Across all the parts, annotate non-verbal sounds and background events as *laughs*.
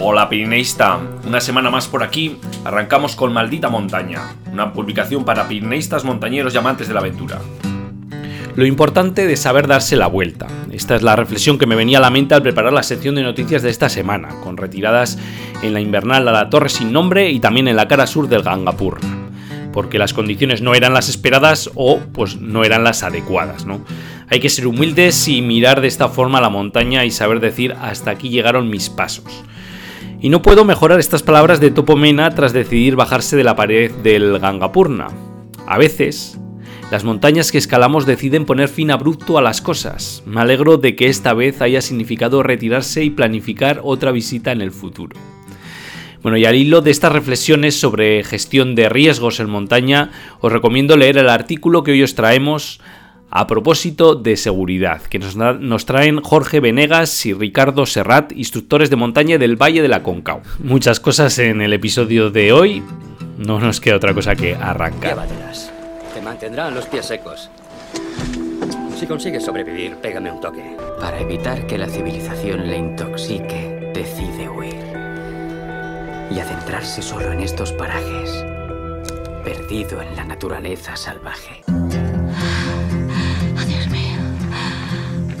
Hola Pirineísta, una semana más por aquí, arrancamos con Maldita Montaña, una publicación para pirineístas, montañeros y amantes de la aventura. Lo importante de saber darse la vuelta. Esta es la reflexión que me venía a la mente al preparar la sección de noticias de esta semana, con retiradas en la invernal a la Torre sin nombre y también en la cara sur del Gangapur porque las condiciones no eran las esperadas o pues no eran las adecuadas, ¿no? Hay que ser humildes y mirar de esta forma la montaña y saber decir hasta aquí llegaron mis pasos. Y no puedo mejorar estas palabras de Topomena tras decidir bajarse de la pared del Gangapurna. A veces, las montañas que escalamos deciden poner fin abrupto a las cosas. Me alegro de que esta vez haya significado retirarse y planificar otra visita en el futuro. Bueno, y al hilo de estas reflexiones sobre gestión de riesgos en montaña, os recomiendo leer el artículo que hoy os traemos a propósito de seguridad, que nos, traen Jorge Venegas y Ricardo Serrat, instructores de montaña del Valle de la Concau. Muchas cosas en el episodio de hoy, no nos queda otra cosa que arrancar. Te mantendrán los pies secos. Si consigues sobrevivir, pégame un toque. Para evitar que la civilización le intoxique, decide huir. Y adentrarse solo en estos parajes, perdido en la naturaleza salvaje.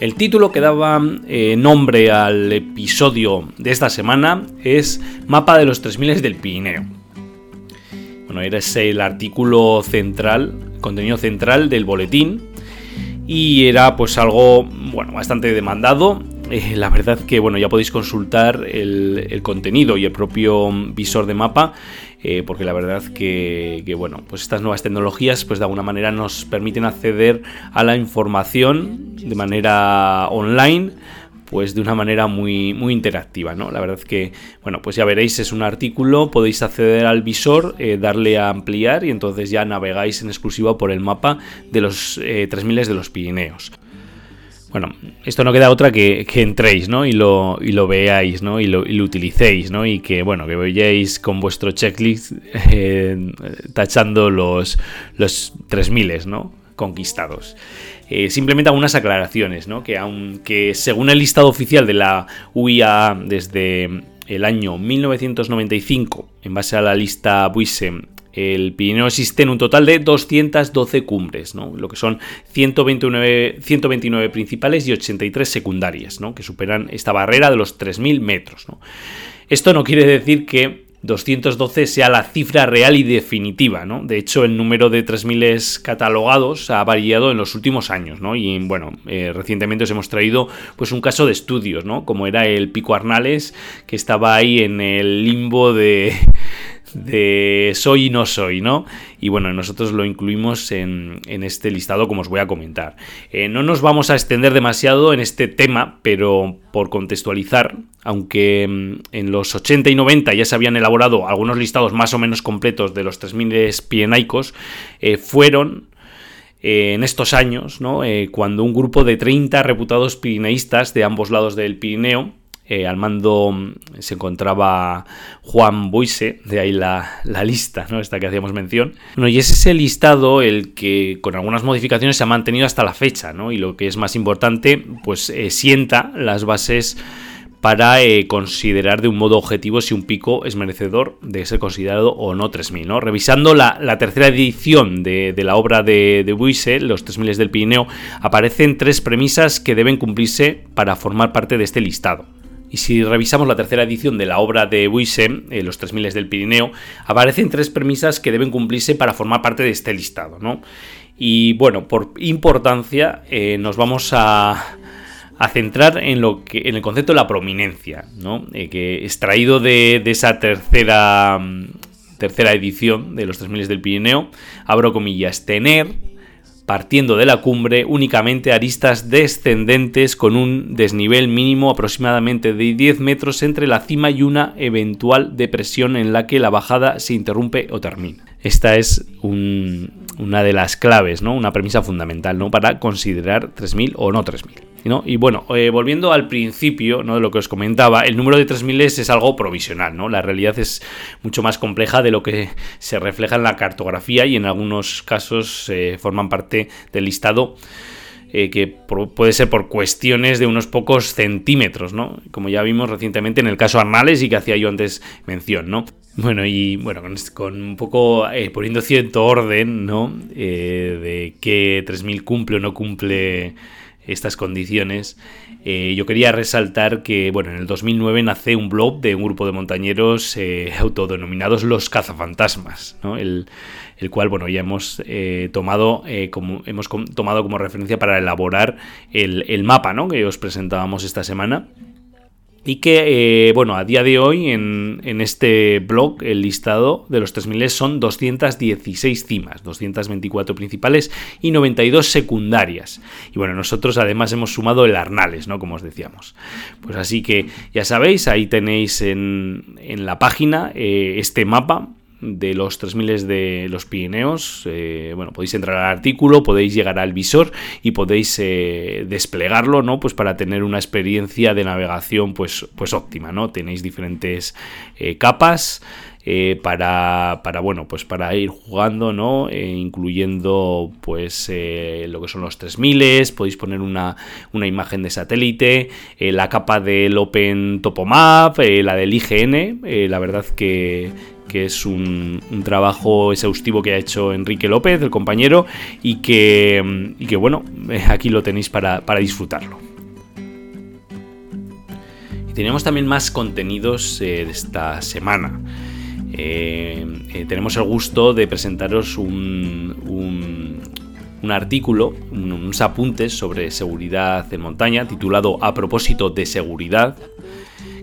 El título que daba eh, nombre al episodio de esta semana es Mapa de los 3000 del Pirineo. Bueno, era ese el artículo central, contenido central del boletín y era pues algo bueno, bastante demandado. Eh, la verdad que bueno, ya podéis consultar el contenido y el propio visor de mapa eh, porque la verdad que, bueno, pues estas nuevas tecnologías pues de alguna manera nos permiten acceder a la información de manera online pues de una manera muy, muy interactiva, ¿no? La verdad que, bueno, pues ya veréis, es un artículo, podéis acceder al visor, eh, darle a ampliar y entonces ya navegáis en exclusiva por el mapa de los eh, 3000 de los Pirineos. Bueno, esto no queda otra que, que entréis, ¿no? Y lo, y lo veáis, ¿no? Y lo, y lo, utilicéis, ¿no? Y que, bueno, que vayáis con vuestro checklist *laughs* eh, tachando los, los 3000, ¿no? Conquistados. Eh, simplemente algunas aclaraciones, ¿no? Que aunque según el listado oficial de la UIA desde el año 1995, en base a la lista Buisem el Pirineo existe en un total de 212 cumbres, ¿no? lo que son 129, 129 principales y 83 secundarias, ¿no? que superan esta barrera de los 3.000 metros. Esto no quiere decir que 212 sea la cifra real y definitiva, ¿no? De hecho, el número de 3.000 catalogados ha variado en los últimos años, ¿no? Y bueno, eh, recientemente os hemos traído pues un caso de estudios, ¿no? Como era el Pico Arnales, que estaba ahí en el limbo de, de soy y no soy, ¿no? Y bueno, nosotros lo incluimos en, este listado como os voy a comentar. Eh, no nos vamos a extender demasiado en este tema, pero por contextualizar, aunque mm, en los 80 y 90 ya se habían elaborado algunos listados más o menos completos de los 3.000 pienaicos, eh, fueron eh, en estos años, ¿no? cuando un grupo de 30 reputados pirineístas de ambos lados del Pirineo eh, al mando mm, se encontraba Juan Boise, de ahí la, lista, ¿no? Esta que hacíamos mención. Y es ese listado el que con algunas modificaciones se ha mantenido hasta la fecha, ¿no? Y lo que es más importante, pues eh, sienta las bases para eh, considerar de un modo objetivo si un pico es merecedor de ser considerado o no 3000. ¿no? Revisando la, tercera edición de, la obra de, de Buise, Los 3000 del Pirineo, aparecen tres premisas que deben cumplirse para formar parte de este listado. Y si revisamos la tercera edición de la obra de Buissem, eh, Los 3000 del Pirineo, aparecen tres premisas que deben cumplirse para formar parte de este listado. ¿no? Y bueno, por importancia, eh, nos vamos a, centrar en, lo que, en el concepto de la prominencia, ¿no? Eh, que extraído de, de esa tercera, mm, tercera edición de Los 3000 del Pirineo, abro comillas, tener partiendo de la cumbre únicamente aristas descendentes con un desnivel mínimo aproximadamente de 10 metros entre la cima y una eventual depresión en la que la bajada se interrumpe o termina. Esta es una de las claves, ¿no? una premisa fundamental ¿no? para considerar 3.000 o no 3.000. Y bueno, eh, volviendo al principio ¿no? de lo que os comentaba, el número de 3000 es algo provisional, ¿no? La realidad es mucho más compleja de lo que se refleja en la cartografía y en algunos casos eh, forman parte del listado eh, que puede ser por cuestiones de unos pocos centímetros, ¿no? Como ya vimos recientemente en el caso Arnales y que hacía yo antes mención, ¿no? Bueno, y bueno, con, un poco poniendo cierto orden, ¿no? de qué 3000 cumple o no cumple estas condiciones, eh, yo quería resaltar que bueno, en el 2009 nace un blog de un grupo de montañeros eh, *laughs* autodenominados los cazafantasmas, ¿no? el, el, cual bueno, ya hemos, eh, tomado, como, hemos tomado como referencia para elaborar el, el mapa ¿no? que os presentábamos esta semana y que, eh, bueno, a día de hoy en, este blog el listado de los 3000 son 216 cimas, 224 principales y 92 secundarias. Y bueno, nosotros además hemos sumado el Arnales, ¿no? Como os decíamos. Pues así que ya sabéis, ahí tenéis en, la página eh, este mapa de los 3000 de los Pirineos. Eh, bueno, podéis entrar al artículo, podéis llegar al visor y podéis eh, desplegarlo, ¿no? Pues para tener una experiencia de navegación pues, pues óptima, ¿no? Tenéis diferentes eh, capas. para, para, bueno, pues para ir jugando, ¿no? incluyendo pues lo que son los 3000, podéis poner una, una imagen de satélite, la capa del Open Topomap, la del IGN, la verdad que, que es un, trabajo exhaustivo que ha hecho Enrique López, el compañero, y que, bueno, aquí lo tenéis para, disfrutarlo. Tenemos también más contenidos eh, de esta semana. Eh, eh, tenemos el gusto de presentaros un, un, artículo, unos apuntes sobre seguridad en montaña, titulado A propósito de seguridad,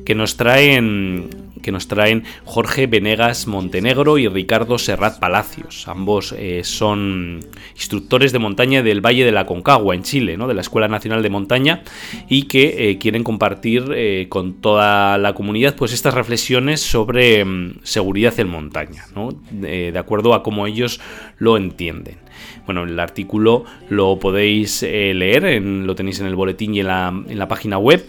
que nos traen que nos traen Jorge Venegas Montenegro y Ricardo Serrat Palacios. Ambos eh, son instructores de montaña del Valle de la Concagua, en Chile, ¿no? de la Escuela Nacional de Montaña, y que eh, quieren compartir eh, con toda la comunidad pues, estas reflexiones sobre mm, seguridad en montaña, de acuerdo a cómo ellos lo entienden. Bueno, el artículo lo podéis leer, lo tenéis en el boletín y en la, en la página web.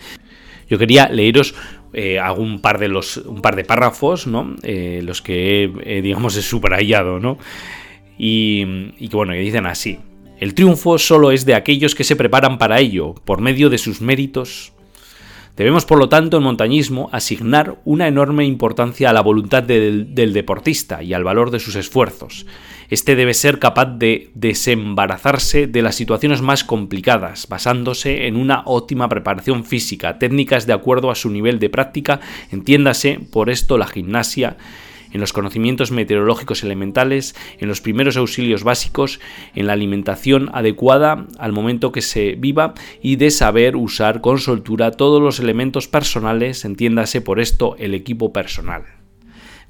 Yo quería leeros eh, hago un par de los un par de párrafos, ¿no? Eh, los que he, digamos he subrayado, ¿no? Y, y que bueno, que dicen así. El triunfo solo es de aquellos que se preparan para ello, por medio de sus méritos. Debemos, por lo tanto, en montañismo asignar una enorme importancia a la voluntad del deportista y al valor de sus esfuerzos, este debe ser capaz de desembarazarse de las situaciones más complicadas, basándose en una óptima preparación física, técnicas de acuerdo a su nivel de práctica, entiéndase por esto la gimnasia, en los conocimientos meteorológicos elementales, en los primeros auxilios básicos, en la alimentación adecuada al momento que se viva y de saber usar con soltura todos los elementos personales, entiéndase por esto el equipo personal.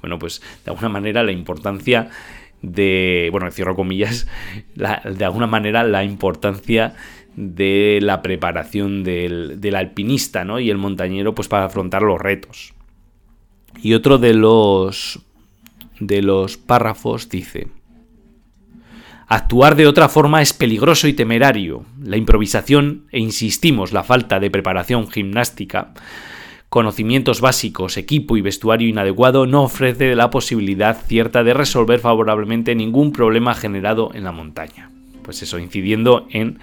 Bueno, pues de alguna manera la importancia de, bueno, cierro comillas, *laughs* de alguna manera la importancia de la preparación del, del, alpinista ¿no? y el montañero pues para afrontar los retos. Y otro de los, de los párrafos dice, Actuar de otra forma es peligroso y temerario. La improvisación e insistimos la falta de preparación gimnástica conocimientos básicos, equipo y vestuario inadecuado no ofrece la posibilidad cierta de resolver favorablemente ningún problema generado en la montaña. Pues eso, incidiendo en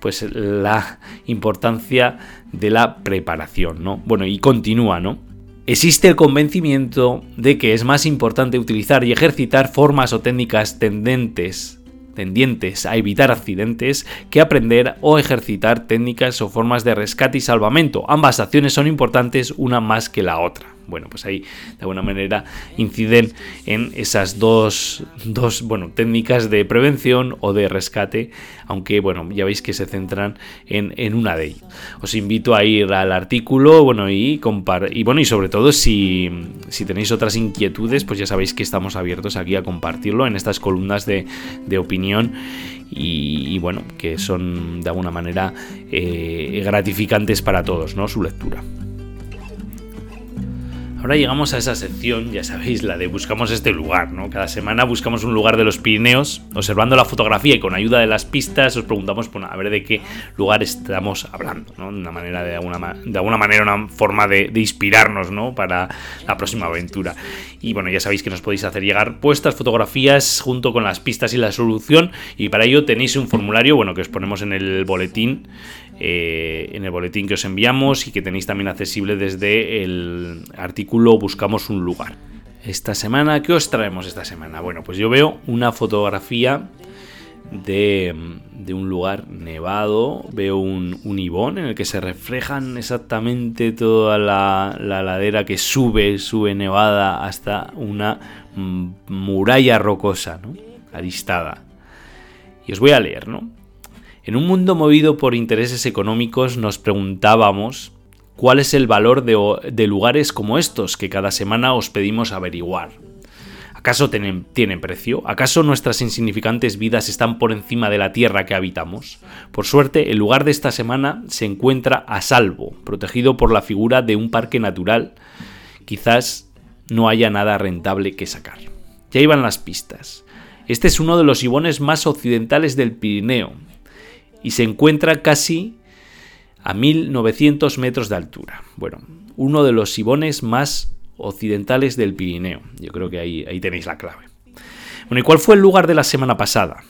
pues la importancia de la preparación, ¿no? Bueno, y continúa, ¿no? Existe el convencimiento de que es más importante utilizar y ejercitar formas o técnicas tendentes tendientes a evitar accidentes que aprender o ejercitar técnicas o formas de rescate y salvamento. Ambas acciones son importantes, una más que la otra bueno, pues ahí de alguna manera inciden en esas dos, dos bueno, técnicas de prevención o de rescate, aunque bueno, ya veis que se centran en, una de ellas. Os invito a ir al artículo, bueno, y y bueno, y sobre todo si, si, tenéis otras inquietudes, pues ya sabéis que estamos abiertos aquí a compartirlo en estas columnas de, de opinión y, bueno, que son de alguna manera eh, gratificantes para todos, ¿no? Su lectura. Ahora llegamos a esa sección, ya sabéis, la de buscamos este lugar, ¿no? Cada semana buscamos un lugar de los Pirineos, observando la fotografía y con ayuda de las pistas os preguntamos, bueno, a ver de qué lugar estamos hablando, ¿no? De una manera, de alguna, de alguna manera, una forma de, inspirarnos, ¿no? Para la próxima aventura. Y bueno, ya sabéis que nos podéis hacer llegar puestas fotografías junto con las pistas y la solución. Y para ello tenéis un formulario, bueno, que os ponemos en el boletín eh, en el boletín que os enviamos y que tenéis también accesible desde el artículo Buscamos un lugar. Esta semana, ¿qué os traemos esta semana? Bueno, pues yo veo una fotografía de, un lugar nevado, veo un, un, ibón en el que se reflejan exactamente toda la, la, ladera que sube, sube nevada hasta una muralla rocosa, ¿no? Aristada. Y os voy a leer, ¿no? En un mundo movido por intereses económicos nos preguntábamos cuál es el valor de, lugares como estos que cada semana os pedimos averiguar. ¿Acaso tienen, tienen, precio? ¿Acaso nuestras insignificantes vidas están por encima de la tierra que habitamos? Por suerte, el lugar de esta semana se encuentra a salvo, protegido por la figura de un parque natural. Quizás no haya nada rentable que sacar. Ya iban las pistas. Este es uno de los ibones más occidentales del Pirineo, y se encuentra casi a 1900 metros de altura. Bueno, uno de los sibones más occidentales del Pirineo. Yo creo que ahí, ahí tenéis la clave. Bueno, ¿y cuál fue el lugar de la semana pasada?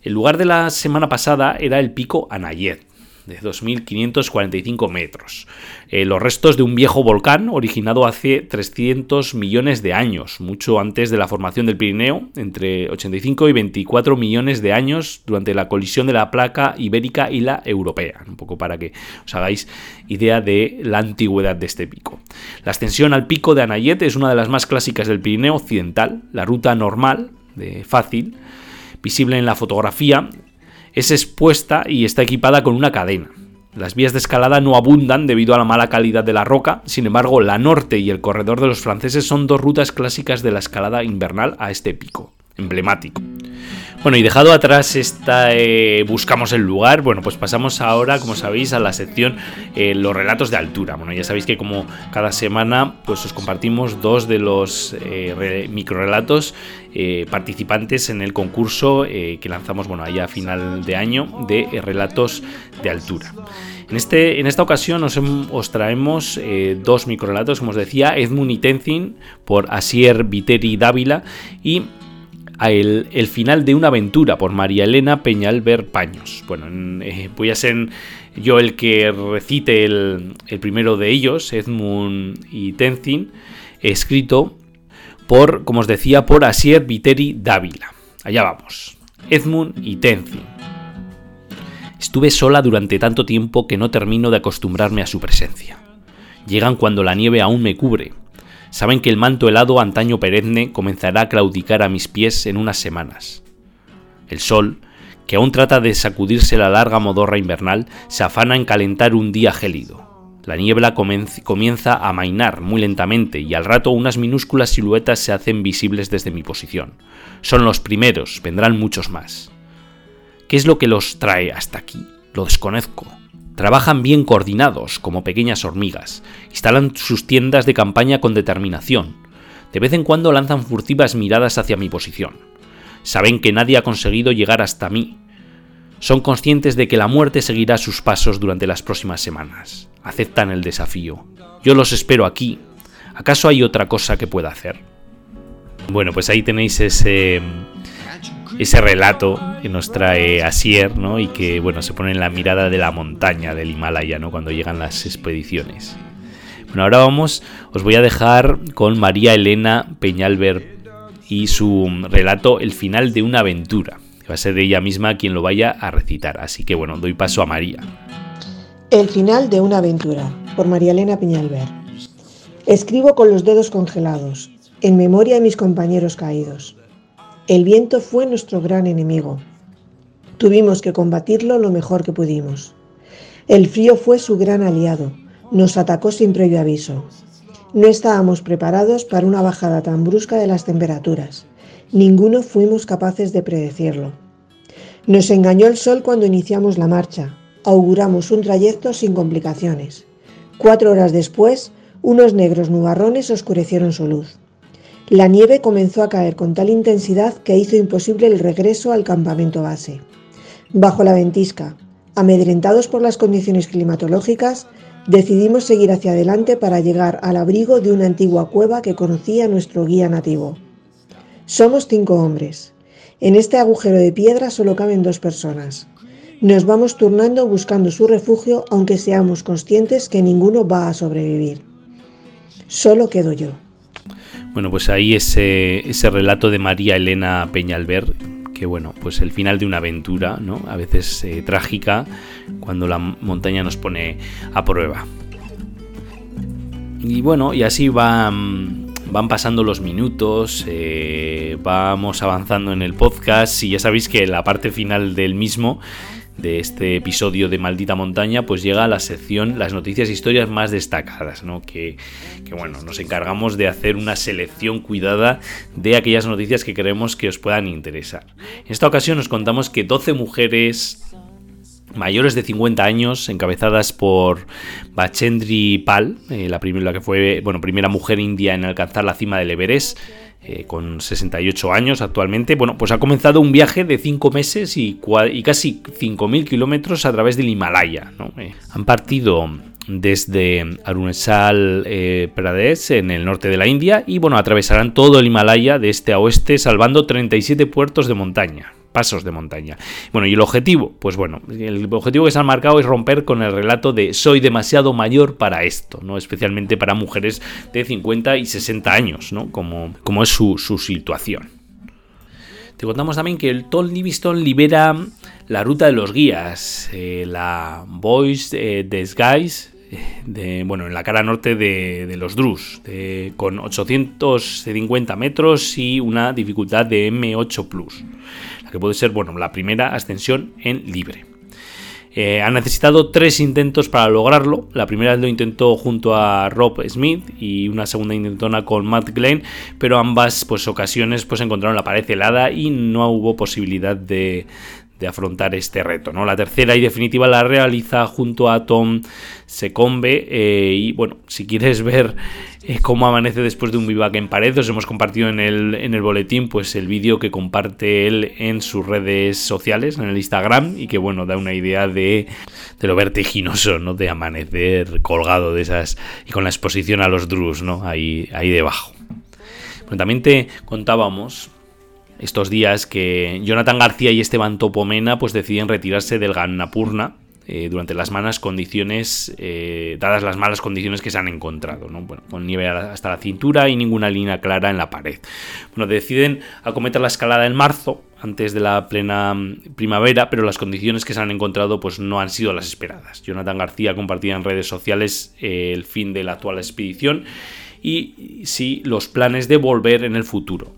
El lugar de la semana pasada era el pico Anayet, de 2.545 metros. Eh, los restos de un viejo volcán originado hace 300 millones de años, mucho antes de la formación del Pirineo, entre 85 y 24 millones de años durante la colisión de la placa ibérica y la europea, un poco para que os hagáis idea de la antigüedad de este pico. La ascensión al pico de Anayet es una de las más clásicas del Pirineo occidental, la ruta normal, de fácil, visible en la fotografía, es expuesta y está equipada con una cadena. Las vías de escalada no abundan debido a la mala calidad de la roca, sin embargo la norte y el corredor de los franceses son dos rutas clásicas de la escalada invernal a este pico, emblemático. Bueno, y dejado atrás esta eh, buscamos el lugar, bueno, pues pasamos ahora, como sabéis, a la sección eh, los relatos de altura. Bueno, ya sabéis que como cada semana, pues os compartimos dos de los eh, microrelatos participantes en el concurso que lanzamos, bueno, allá a final de año de relatos de altura. En, este, en esta ocasión os, os traemos dos microrelatos, como os decía, Edmund y Tenzin por Asier Viteri Dávila y el, final de una aventura por María Elena Peñalver Paños. Bueno, eh, voy a ser yo el que recite el, primero de ellos, Edmund y Tenzin, escrito por, como os decía, por Asier Viteri Dávila. Allá vamos. Edmund y Tenzin. Estuve sola durante tanto tiempo que no termino de acostumbrarme a su presencia. Llegan cuando la nieve aún me cubre, Saben que el manto helado antaño perenne comenzará a claudicar a mis pies en unas semanas. El sol, que aún trata de sacudirse la larga modorra invernal, se afana en calentar un día gélido. La niebla comienza a mainar muy lentamente y al rato unas minúsculas siluetas se hacen visibles desde mi posición. Son los primeros, vendrán muchos más. ¿Qué es lo que los trae hasta aquí? Lo desconozco. Trabajan bien coordinados, como pequeñas hormigas. Instalan sus tiendas de campaña con determinación. De vez en cuando lanzan furtivas miradas hacia mi posición. Saben que nadie ha conseguido llegar hasta mí. Son conscientes de que la muerte seguirá sus pasos durante las próximas semanas. Aceptan el desafío. Yo los espero aquí. ¿Acaso hay otra cosa que pueda hacer? Bueno, pues ahí tenéis ese ese relato que nos trae Asier, ¿no? Y que, bueno, se pone en la mirada de la montaña del Himalaya, ¿no? Cuando llegan las expediciones. Bueno, ahora vamos, os voy a dejar con María Elena Peñalver y su relato El final de una aventura. va a ser ella misma quien lo vaya a recitar. Así que, bueno, doy paso a María. El final de una aventura, por María Elena Peñalver. Escribo con los dedos congelados, en memoria de mis compañeros caídos. El viento fue nuestro gran enemigo. Tuvimos que combatirlo lo mejor que pudimos. El frío fue su gran aliado. Nos atacó sin previo aviso. No estábamos preparados para una bajada tan brusca de las temperaturas. Ninguno fuimos capaces de predecirlo. Nos engañó el sol cuando iniciamos la marcha. Auguramos un trayecto sin complicaciones. Cuatro horas después, unos negros nubarrones oscurecieron su luz. La nieve comenzó a caer con tal intensidad que hizo imposible el regreso al campamento base. Bajo la ventisca, amedrentados por las condiciones climatológicas, decidimos seguir hacia adelante para llegar al abrigo de una antigua cueva que conocía nuestro guía nativo. Somos cinco hombres. En este agujero de piedra solo caben dos personas. Nos vamos turnando buscando su refugio aunque seamos conscientes que ninguno va a sobrevivir. Solo quedo yo. Bueno, pues ahí ese, ese relato de María Elena Peñalver, que bueno, pues el final de una aventura, ¿no? A veces eh, trágica, cuando la montaña nos pone a prueba. Y bueno, y así van, van pasando los minutos, eh, vamos avanzando en el podcast y ya sabéis que la parte final del mismo de este episodio de Maldita Montaña, pues llega a la sección las noticias e historias más destacadas, ¿no? Que, que, bueno, nos encargamos de hacer una selección cuidada de aquellas noticias que creemos que os puedan interesar. En esta ocasión nos contamos que 12 mujeres mayores de 50 años, encabezadas por Bachendri Pal, eh, la, primera, que fue bueno, primera mujer india en alcanzar la cima del Everest, eh, con 68 años actualmente, bueno, pues ha comenzado un viaje de 5 meses y, y casi 5.000 kilómetros a través del Himalaya. Eh, han partido desde Arunachal eh, Pradesh en el norte de la India y bueno, atravesarán todo el Himalaya de este a oeste salvando 37 puertos de montaña pasos de montaña. Bueno, y el objetivo, pues bueno, el objetivo que se han marcado es romper con el relato de soy demasiado mayor para esto, ¿no? Especialmente para mujeres de 50 y 60 años, ¿no? Como, como es su, situación. Te contamos también que el Tom Livingston libera la ruta de los guías, eh, la Voice eh, Disguise, eh, de, bueno, en la cara norte de, los Drus, con 850 metros y una dificultad de M8 Plus que puede ser bueno, la primera ascensión en libre. Eh, ha necesitado tres intentos para lograrlo. La primera lo intentó junto a Rob Smith y una segunda intentona con Matt Glenn, pero ambas pues, ocasiones pues, encontraron la pared helada y no hubo posibilidad de, de afrontar este reto. ¿no? La tercera y definitiva la realiza junto a Tom Secombe. Eh, y bueno, si quieres ver eh, cómo amanece después de un vivac en pared, os hemos compartido en el, en el boletín pues el vídeo que comparte él en sus redes sociales, en el Instagram, y que bueno, da una idea de, de lo vertiginoso, ¿no? De amanecer colgado de esas y con la exposición a los Drus, ¿no? Ahí, ahí debajo. Bueno, también te contábamos estos días que Jonathan García y Esteban Topomena pues deciden retirarse del Gannapurna eh, durante las malas condiciones, eh, dadas las malas condiciones que se han encontrado, ¿no? con nieve hasta la cintura y ninguna línea clara en la pared. Bueno, deciden acometer la escalada en marzo, antes de la plena mm, primavera, pero las condiciones que se han encontrado pues no han sido las esperadas. Jonathan García compartía en redes sociales eh, el fin de la actual expedición y sí los planes de volver en el futuro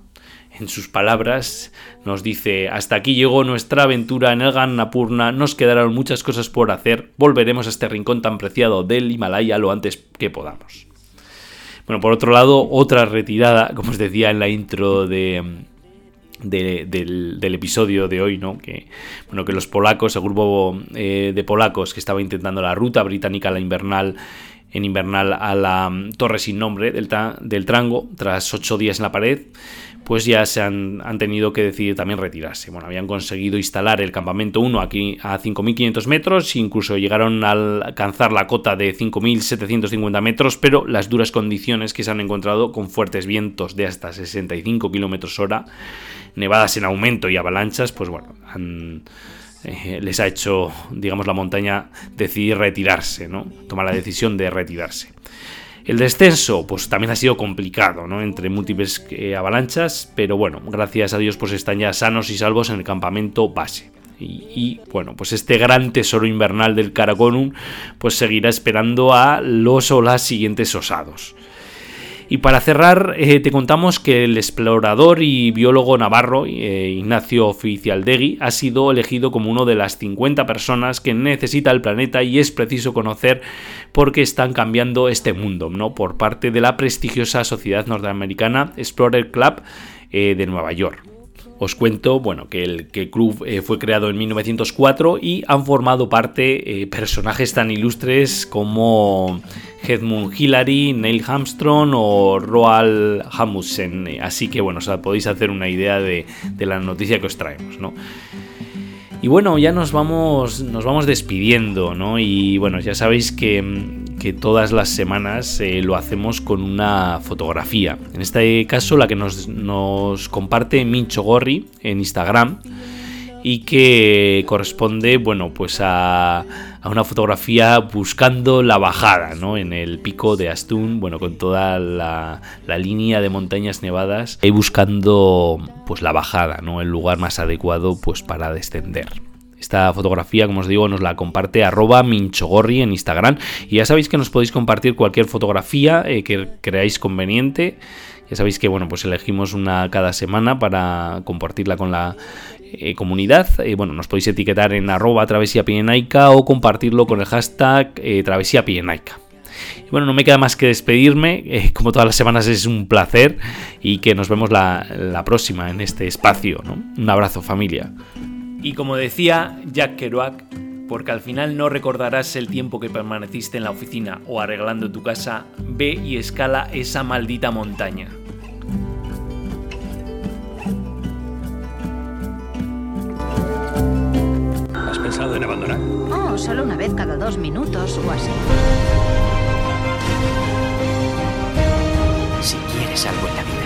en sus palabras, nos dice, hasta aquí llegó nuestra aventura en el Gannapurna, nos quedaron muchas cosas por hacer, volveremos a este rincón tan preciado del Himalaya lo antes que podamos. Bueno, por otro lado, otra retirada, como os decía en la intro de, del, episodio de hoy, ¿no? Que, bueno, que los polacos, el grupo eh, de polacos que estaba intentando la ruta británica, la invernal, en invernal a la mm, torre sin nombre del, del Trango, tras ocho días en la pared, pues ya se han, tenido que decidir también retirarse. Bueno, habían conseguido instalar el campamento 1 aquí a 5.500 metros, incluso llegaron a alcanzar la cota de 5.750 metros, pero las duras condiciones que se han encontrado con fuertes vientos de hasta 65 kilómetros hora, nevadas en aumento y avalanchas, pues bueno, eh, les ha hecho, digamos, la montaña decidir retirarse, ¿no? Tomar la decisión de retirarse. El descenso, pues también ha sido complicado, ¿no? Entre múltiples eh, avalanchas, pero bueno, gracias a Dios, pues están ya sanos y salvos en el campamento base. Y, bueno, pues este gran tesoro invernal del Karakorum, pues seguirá esperando a los o las siguientes osados. Y para cerrar, eh, te contamos que el explorador y biólogo navarro eh, Ignacio Oficialdegui ha sido elegido como uno de las 50 personas que necesita el planeta y es preciso conocer por qué están cambiando este mundo, ¿no? Por parte de la prestigiosa sociedad norteamericana Explorer Club eh, de Nueva York. Os cuento bueno, que, el, club eh, fue creado en 1904 y han formado parte eh, personajes tan ilustres como Edmund Hillary, Neil Armstrong o Roald Amundsen. Así que bueno, os podéis hacer una idea de, de la noticia que os traemos. ¿no? Y bueno, ya nos vamos, nos vamos despidiendo, ¿no? Y bueno, ya sabéis que, todas las semanas eh, lo hacemos con una fotografía. En este caso, la que nos, comparte Mincho Gorri en Instagram y que corresponde, bueno, pues a, una fotografía buscando la bajada, ¿no? En el pico de Astún, bueno, con toda la, la, línea de montañas nevadas y buscando, pues la bajada, ¿no? El lugar más adecuado, pues para descender. Esta fotografía, como os digo, nos la comparte arroba minchogorri en Instagram. Y ya sabéis que nos podéis compartir cualquier fotografía eh, que creáis conveniente. Ya sabéis que bueno, pues elegimos una cada semana para compartirla con la eh, comunidad. Eh, bueno, nos podéis etiquetar en arroba travesía o compartirlo con el hashtag travesía Y bueno, no me queda más que despedirme. como todas las semanas es un placer y que nos vemos la, próxima en este espacio. Un abrazo familia. Y como decía Jack Kerouac, porque al final no recordarás el tiempo que permaneciste en la oficina o arreglando tu casa, ve y escala esa maldita montaña. ¿Has pensado en abandonar? Oh, solo una vez cada dos minutos o así. Si quieres algo en la vida,